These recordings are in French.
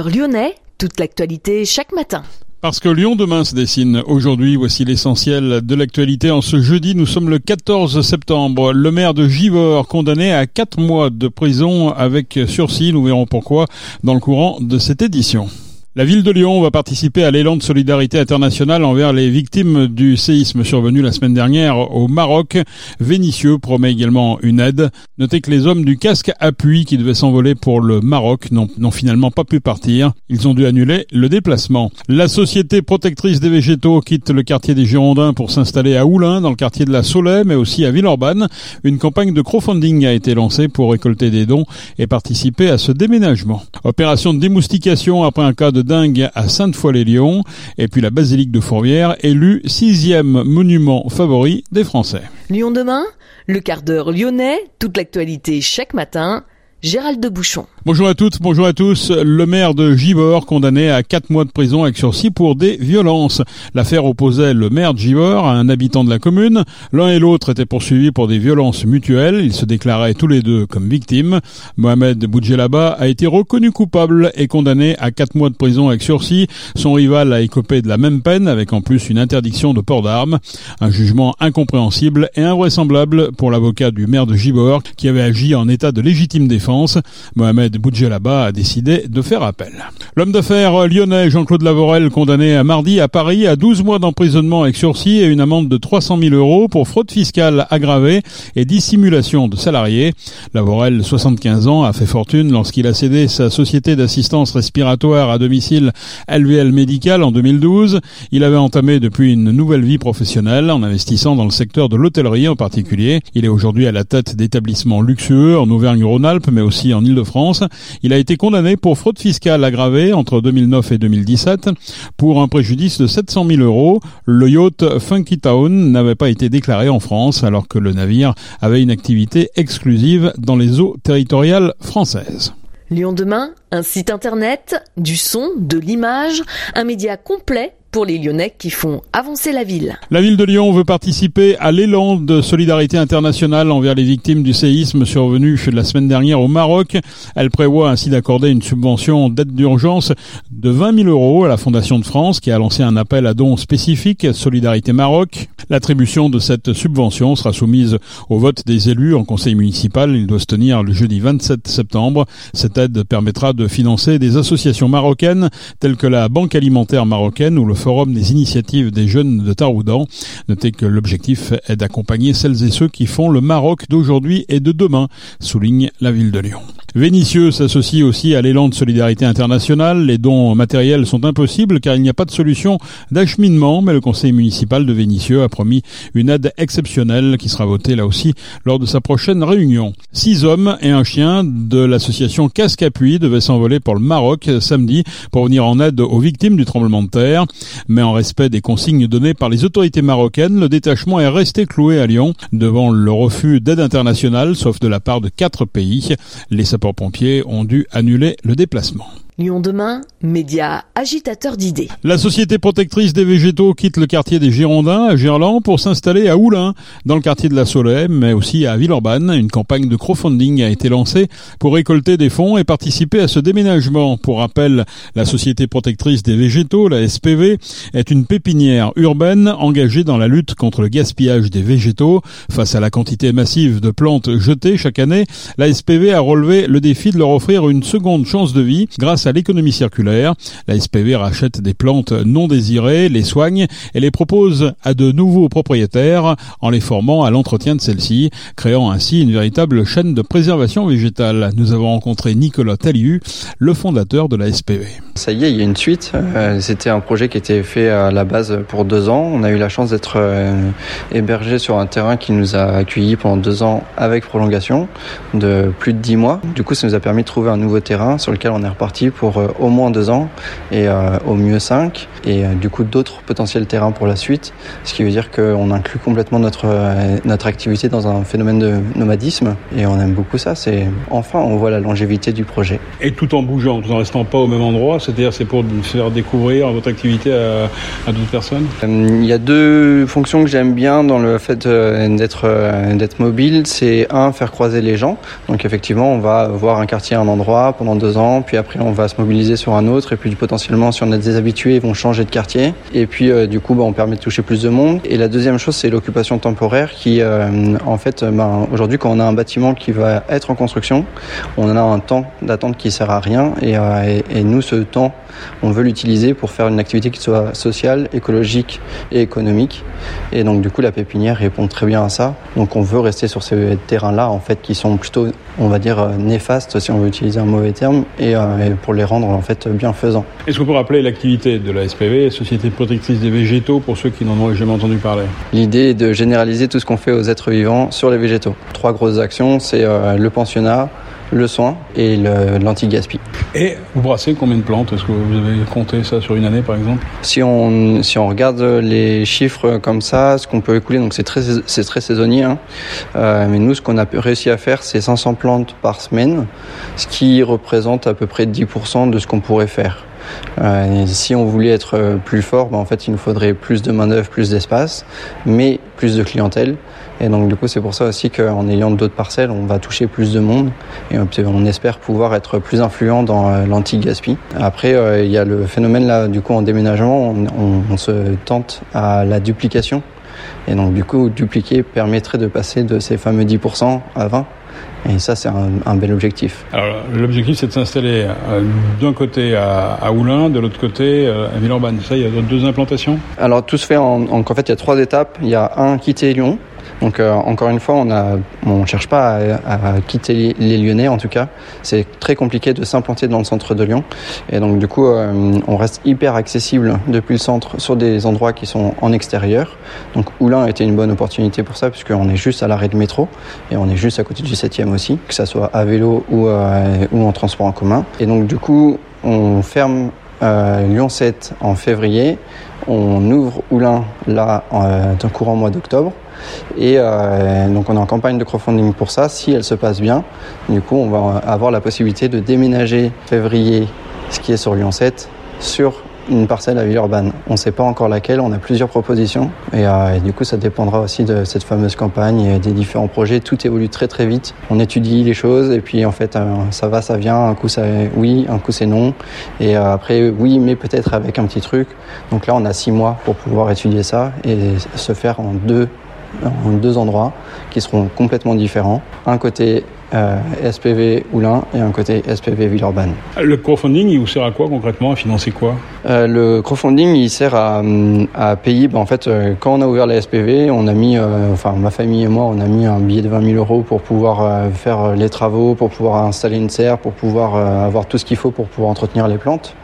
lyonnais, toute l'actualité chaque matin. Parce que Lyon demain se dessine aujourd'hui, voici l'essentiel de l'actualité. En ce jeudi, nous sommes le 14 septembre. Le maire de Givor, condamné à 4 mois de prison avec sursis, nous verrons pourquoi dans le courant de cette édition. La ville de Lyon va participer à l'élan de solidarité internationale envers les victimes du séisme survenu la semaine dernière au Maroc. Vénitieux promet également une aide. Notez que les hommes du casque appui qui devaient s'envoler pour le Maroc n'ont finalement pas pu partir. Ils ont dû annuler le déplacement. La société protectrice des végétaux quitte le quartier des Girondins pour s'installer à Oulin, dans le quartier de la Soleil, mais aussi à Villeurbanne. Une campagne de crowdfunding a été lancée pour récolter des dons et participer à ce déménagement. Opération de démoustication après un cas de dingue à Sainte-Foy-les-Lyons. Et puis la basilique de Fourvière, élue sixième monument favori des Français. Lyon demain, le quart d'heure lyonnais, toute l'actualité chaque matin. Gérald de Bouchon. Bonjour à toutes, bonjour à tous. Le maire de Givor condamné à quatre mois de prison avec sursis pour des violences. L'affaire opposait le maire de Givor à un habitant de la commune. L'un et l'autre étaient poursuivis pour des violences mutuelles. Ils se déclaraient tous les deux comme victimes. Mohamed Boudjelaba a été reconnu coupable et condamné à quatre mois de prison avec sursis. Son rival a écopé de la même peine avec en plus une interdiction de port d'armes. Un jugement incompréhensible et invraisemblable pour l'avocat du maire de Givor qui avait agi en état de légitime défense. Mohamed Boudjelaba a décidé de faire appel. L'homme d'affaires lyonnais Jean-Claude Lavorel condamné à mardi à Paris à 12 mois d'emprisonnement avec sursis et une amende de 300 000 euros pour fraude fiscale aggravée et dissimulation de salariés. Lavorel, 75 ans, a fait fortune lorsqu'il a cédé sa société d'assistance respiratoire à domicile LVL Médical en 2012. Il avait entamé depuis une nouvelle vie professionnelle en investissant dans le secteur de l'hôtellerie en particulier. Il est aujourd'hui à la tête d'établissements luxueux en Auvergne-Rhône-Alpes mais aussi en Ile-de-France. Il a été condamné pour fraude fiscale aggravée entre 2009 et 2017 pour un préjudice de 700 000 euros. Le yacht Funky Town n'avait pas été déclaré en France alors que le navire avait une activité exclusive dans les eaux territoriales françaises. Lyon demain, un site internet, du son, de l'image, un média complet pour les Lyonnais qui font avancer la ville. La ville de Lyon veut participer à l'élan de solidarité internationale envers les victimes du séisme survenu la semaine dernière au Maroc. Elle prévoit ainsi d'accorder une subvention d'aide d'urgence de 20 000 euros à la Fondation de France qui a lancé un appel à dons spécifiques Solidarité Maroc. L'attribution de cette subvention sera soumise au vote des élus en conseil municipal. Il doit se tenir le jeudi 27 septembre. Cette aide permettra de financer des associations marocaines telles que la Banque alimentaire marocaine ou le Forum des initiatives des jeunes de Taroudan. Notez que l'objectif est d'accompagner celles et ceux qui font le Maroc d'aujourd'hui et de demain, souligne la ville de Lyon. Vénitieux s'associe aussi à l'élan de solidarité internationale. Les dons matériels sont impossibles car il n'y a pas de solution d'acheminement, mais le conseil municipal de Vénitieux a promis une aide exceptionnelle qui sera votée là aussi lors de sa prochaine réunion. Six hommes et un chien de l'association Casque Appui devaient s'envoler pour le Maroc samedi pour venir en aide aux victimes du tremblement de terre. Mais en respect des consignes données par les autorités marocaines, le détachement est resté cloué à Lyon devant le refus d'aide internationale, sauf de la part de quatre pays. Les sapeurs-pompiers ont dû annuler le déplacement. Lyon demain, média agitateur d'idées. La société protectrice des végétaux quitte le quartier des Girondins à Gerland pour s'installer à Oulin, dans le quartier de la Soleil, mais aussi à Villeurbanne. Une campagne de crowdfunding a été lancée pour récolter des fonds et participer à ce déménagement. Pour rappel, la société protectrice des végétaux, la SPV, est une pépinière urbaine engagée dans la lutte contre le gaspillage des végétaux. Face à la quantité massive de plantes jetées chaque année, la SPV a relevé le défi de leur offrir une seconde chance de vie grâce à l'économie circulaire. La SPV rachète des plantes non désirées, les soigne et les propose à de nouveaux propriétaires en les formant à l'entretien de celles-ci, créant ainsi une véritable chaîne de préservation végétale. Nous avons rencontré Nicolas Taliu, le fondateur de la SPV. Ça y est, il y a une suite. Euh, c'était un projet qui était fait à la base pour deux ans. On a eu la chance d'être euh, hébergé sur un terrain qui nous a accueillis pendant deux ans avec prolongation de plus de dix mois. Du coup, ça nous a permis de trouver un nouveau terrain sur lequel on est reparti pour au moins deux ans et au mieux cinq et du coup d'autres potentiels terrains pour la suite, ce qui veut dire qu'on inclut complètement notre notre activité dans un phénomène de nomadisme et on aime beaucoup ça. C'est enfin on voit la longévité du projet. Et tout en bougeant, tout en restant pas au même endroit, c'est-à-dire c'est pour faire découvrir votre activité à, à d'autres personnes? Il y a deux fonctions que j'aime bien dans le fait d'être d'être mobile, c'est un faire croiser les gens. Donc effectivement, on va voir un quartier un endroit pendant deux ans, puis après on va se mobiliser sur un autre, et puis potentiellement si on a des habitués, ils vont changer de quartier. Et puis euh, du coup, bah, on permet de toucher plus de monde. Et la deuxième chose, c'est l'occupation temporaire qui, euh, en fait, bah, aujourd'hui, quand on a un bâtiment qui va être en construction, on a un temps d'attente qui sert à rien, et, euh, et, et nous, ce temps, on veut l'utiliser pour faire une activité qui soit sociale, écologique et économique. Et donc du coup, la pépinière répond très bien à ça. Donc on veut rester sur ces terrains-là, en fait, qui sont plutôt, on va dire, néfastes, si on veut utiliser un mauvais terme, et, euh, pour les rendre en fait bienfaisants. Est-ce qu'on peut rappeler l'activité de la SPV, Société protectrice des végétaux, pour ceux qui n'en ont jamais entendu parler? L'idée est de généraliser tout ce qu'on fait aux êtres vivants sur les végétaux. Trois grosses actions, c'est euh, le pensionnat, le soin et l'anti-gaspi. Et vous brassez combien de plantes? Est-ce que vous avez compté ça sur une année par exemple? Si on, si on regarde les chiffres comme ça, ce qu'on peut écouler, donc c'est très, très saisonnier, hein. euh, mais nous ce qu'on a réussi à faire c'est 500 plantes par semaine, ce qui représente à peu près 10% de ce qu'on pourrait faire. Euh, si on voulait être plus fort, ben, en fait, il nous faudrait plus de main-d'œuvre, plus d'espace, mais plus de clientèle. Et donc du coup, c'est pour ça aussi qu'en ayant d'autres parcelles, on va toucher plus de monde et on espère pouvoir être plus influent dans euh, l'anti-gaspi. Après, euh, il y a le phénomène là, du coup, en déménagement, on, on, se tente à la duplication. Et donc du coup, dupliquer permettrait de passer de ces fameux 10% à 20%. Et ça, c'est un, un, bel objectif. Alors, l'objectif, c'est de s'installer euh, d'un côté à, à Oulin, de l'autre côté euh, à Villeurbanne. Ça, il y a deux implantations? Alors, tout se fait en, en, en fait, il y a trois étapes. Il y a un, quitter Lyon. Donc euh, encore une fois, on ne on cherche pas à, à quitter les, Lyonnais en tout cas. C'est très compliqué de s'implanter dans le centre de Lyon. Et donc du coup, euh, on reste hyper accessible depuis le centre sur des endroits qui sont en extérieur. Donc Oulin était une bonne opportunité pour ça puisqu'on est juste à l'arrêt de métro et on est juste à côté du 7e aussi, que ça soit à vélo ou, euh, ou en transport en commun. Et donc du coup, on ferme euh, Lyon 7 en février. On ouvre Oulin là euh, dans courant mois d'octobre. Et euh, donc on est en campagne de crowdfunding pour ça. Si elle se passe bien, du coup on va avoir la possibilité de déménager février, ce qui est sur Lyon 7, sur une parcelle à Villeurbanne. On ne sait pas encore laquelle, on a plusieurs propositions et, euh, et, du coup ça dépendra aussi de cette fameuse campagne et des différents projets. Tout évolue très très vite. On étudie les choses et puis en fait euh, ça va, ça vient. Un coup ça oui, un coup c'est non et après oui, mais peut-être avec un petit truc. Donc là on a six mois pour pouvoir étudier ça et se faire en deux en deux endroits qui seront complètement différents. Un côté euh, SPV Oulin et un côté SPV Villeurbanne. Le crowdfunding, il vous sert à quoi concrètement? À financer quoi? Euh, Le crowdfunding, il sert à, à payer. Ben, en fait, euh, quand on a ouvert la SPV, on a mis, euh, enfin ma famille et moi, on a mis un billet de 20 000 euros pour pouvoir faire les travaux, pour pouvoir installer une serre, pour pouvoir avoir tout ce qu'il faut pour pouvoir entretenir les plantes.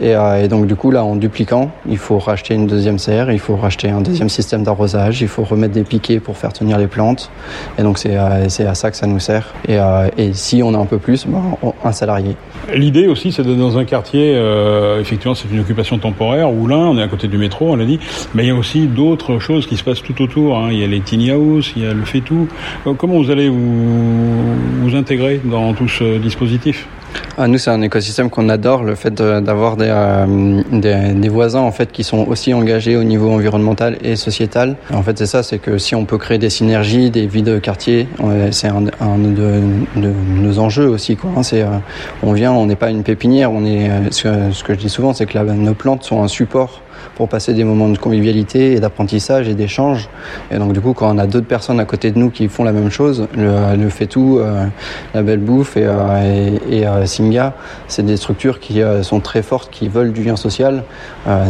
Et, et, donc du coup, là, en dupliquant, il faut racheter une deuxième serre, il faut racheter un deuxième système d'arrosage, il faut remettre des piquets pour faire tenir les plantes. Et donc c'est à ça que ça nous sert. Et, euh, et, si on a un peu plus, ben, un salarié. L'idée aussi, c'est d'être dans un quartier, euh, effectivement, c'est une occupation temporaire, où là, on est à côté du métro, on l'a dit, mais il y a aussi d'autres choses qui se passent tout autour. Hein. Il y a les tiny house, il y a le fait tout. Comment vous allez vous intégrer dans tout ce dispositif? Ah, nous, c'est un écosystème qu'on adore, le fait d'avoir des, euh, des, des, voisins en fait qui sont aussi engagés au niveau environnemental et sociétal. En fait, c'est ça, c'est que si on peut créer des synergies, des vies de quartier, c'est un, un de, de, nos enjeux aussi. Quoi. C'est, euh, on vient, on n'est pas une pépinière, on est. Ce que, ce que je dis souvent, c'est que nos plantes sont un support pour passer des moments de convivialité et d'apprentissage et d'échange. Et donc du coup, quand on a d'autres personnes à côté de nous qui font la même chose, le, le fait tout, euh, la belle bouffe et, euh, euh, Singa, c'est des structures qui euh, sont très fortes, qui veulent du lien social.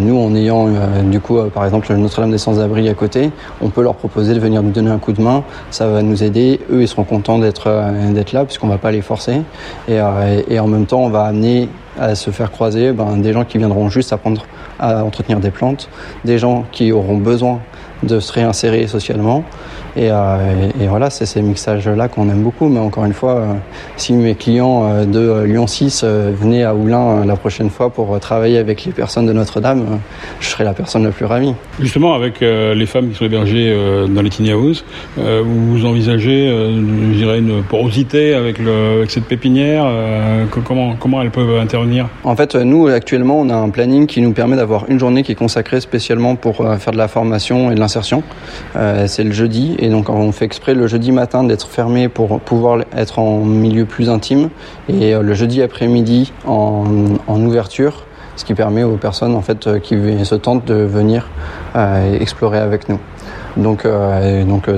Nous, en ayant du coup, par exemple, Notre-Dame des Sans-Abri à côté, on peut leur proposer de venir nous donner un coup de main. Ça va nous aider. Eux, ils seront contents d'être d'être là puisqu'on va pas les forcer. Et, et en même temps, on va amener à se faire croiser ben, des gens qui viendront juste apprendre à entretenir des plantes, des gens qui auront besoin de se réinsérer socialement. Et, euh, et, voilà, c'est ces mixages-là qu'on aime beaucoup. Mais encore une fois, euh, si mes clients euh, de Lyon 6 venaient à Oulin la prochaine fois pour travailler avec les personnes de Notre-Dame, je serais la personne la plus ravie. Justement, avec les femmes qui sont hébergées dans les tiny house, vous envisagez, je dirais, une porosité avec, le, avec cette pépinière comment, comment elles peuvent intervenir? En fait, nous, actuellement, on a un planning qui nous permet d'avoir une journée qui est consacrée spécialement pour faire de la formation et de l'insertion. c'est le jeudi et donc on fait exprès le jeudi matin d'être fermé pour pouvoir être en milieu plus intime et euh, le jeudi après-midi en, ouverture, ce qui permet aux personnes en fait qui se tentent de venir euh, explorer avec nous. Donc, euh, donc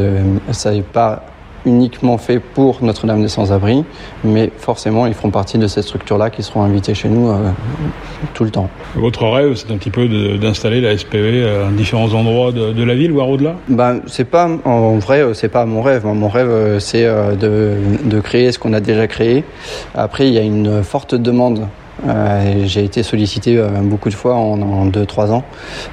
ça n'est pas uniquement fait pour Notre-Dame des Sans-Abris, mais forcément, ils feront partie de cette structure-là qui seront invités chez nous euh, tout le temps. Votre rêve, c'est un petit peu d'installer la SPV à différents endroits de, la ville, voire au-delà ben, c'est pas, En vrai, euh, c'est pas mon rêve. Mon rêve, euh, c'est de, de créer ce qu'on a déjà créé. Après, il y a une forte demande euh, j'ai été sollicité euh, beaucoup de fois en 2-3 ans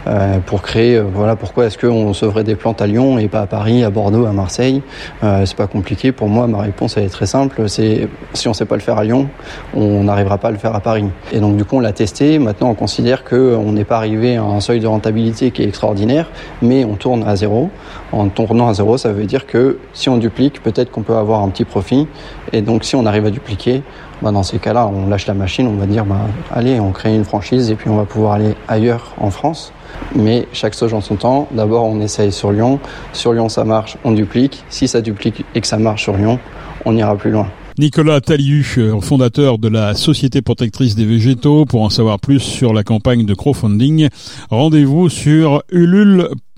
euh, pour créer. voilà pourquoi est-ce qu'on sauverait des plantes à Lyon et pas à Paris, à Bordeaux, à Marseille. c'est pas compliqué. Pour moi, ma réponse elle est très simple. C'est si on sait pas le faire à Lyon, on n'arrivera pas à le faire à Paris. Et donc du coup, on l'a testé. Maintenant, on considère que on n'est pas arrivé à un seuil de rentabilité qui est extraordinaire, mais on tourne à zéro. En tournant à zéro, ça veut dire que si on duplique, peut-être qu'on peut avoir un petit profit. Et donc, si on arrive à dupliquer, bah, dans ces cas-là, on lâche la machine, on va dire, bah, allez, on crée une franchise et puis on va pouvoir aller ailleurs en France. Mais chaque chose en son temps. D'abord, on essaye sur Lyon. Sur Lyon, ça marche, on duplique. Si ça duplique et que ça marche sur Lyon, on ira plus loin. Nicolas Taliu, euh, fondateur de la Société protectrice des végétaux. Pour en savoir plus sur la campagne de crowdfunding, rendez-vous sur ulule.com.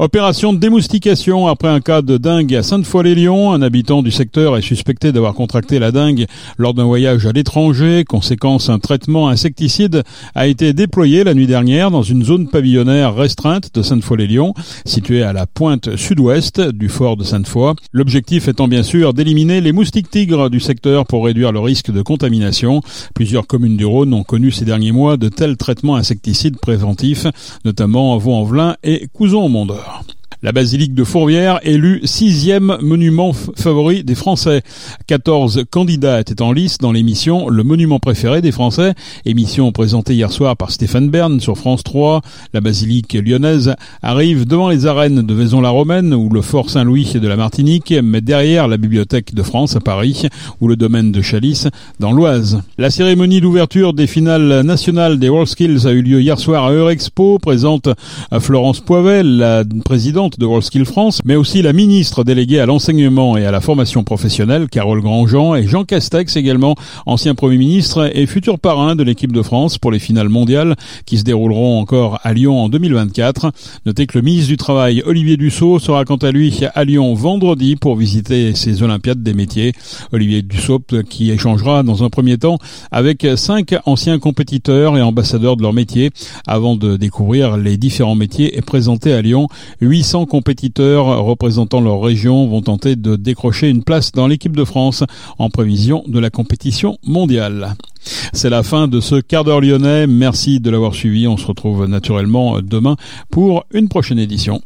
Opération de démoustication après un cas de dingue à Sainte-Foy-les-Lyons. Un habitant du secteur est suspecté d'avoir contracté la dingue lors d'un voyage à l'étranger. Conséquence, un traitement insecticide a été déployé la nuit dernière dans une zone pavillonnaire restreinte de Sainte-Foy-les-Lyons, située à la pointe sud-ouest du fort de Sainte-Foy. L'objectif étant bien sûr d'éliminer les moustiques tigres du secteur pour réduire le risque de contamination. Plusieurs communes du Rhône ont connu ces derniers mois de tels traitements insecticides préventifs, notamment Vaux-en-Velin et Couson-au-Mondeur. La basilique de Fourvière, élue sixième monument favori des Français. 14 candidats étaient en lice dans l'émission Le monument préféré des Français, émission présentée hier soir par Stéphane Bern sur France 3. La basilique lyonnaise arrive devant les arènes de Vaison-la-Romaine ou le Fort Saint-Louis de la Martinique, mais derrière la Bibliothèque de France à Paris ou le domaine de Chalice dans l'Oise. La cérémonie d'ouverture des finales nationales des WorldSkills a eu lieu hier soir à Eurexpo, présente à Florence Poivel, la présidente de WorldSkill France, mais aussi la ministre déléguée à l'enseignement et à la formation professionnelle, Carole Grandjean, et Jean Castex également, ancien Premier ministre et futur parrain de l'équipe de France pour les finales mondiales qui se dérouleront encore à Lyon en 2024. Notez que le ministre du Travail, Olivier Dussault, sera quant à lui à Lyon vendredi pour visiter ces Olympiades des métiers. Olivier Dussault qui échangera dans un premier temps avec cinq anciens compétiteurs et ambassadeurs de leur métier avant de découvrir les différents métiers et présenter à Lyon 800 compétiteurs représentant leur région vont tenter de décrocher une place dans l'équipe de France en prévision de la compétition mondiale. C'est la fin de ce quart d'heure lyonnais. Merci de l'avoir suivi. On se retrouve naturellement demain pour une prochaine édition.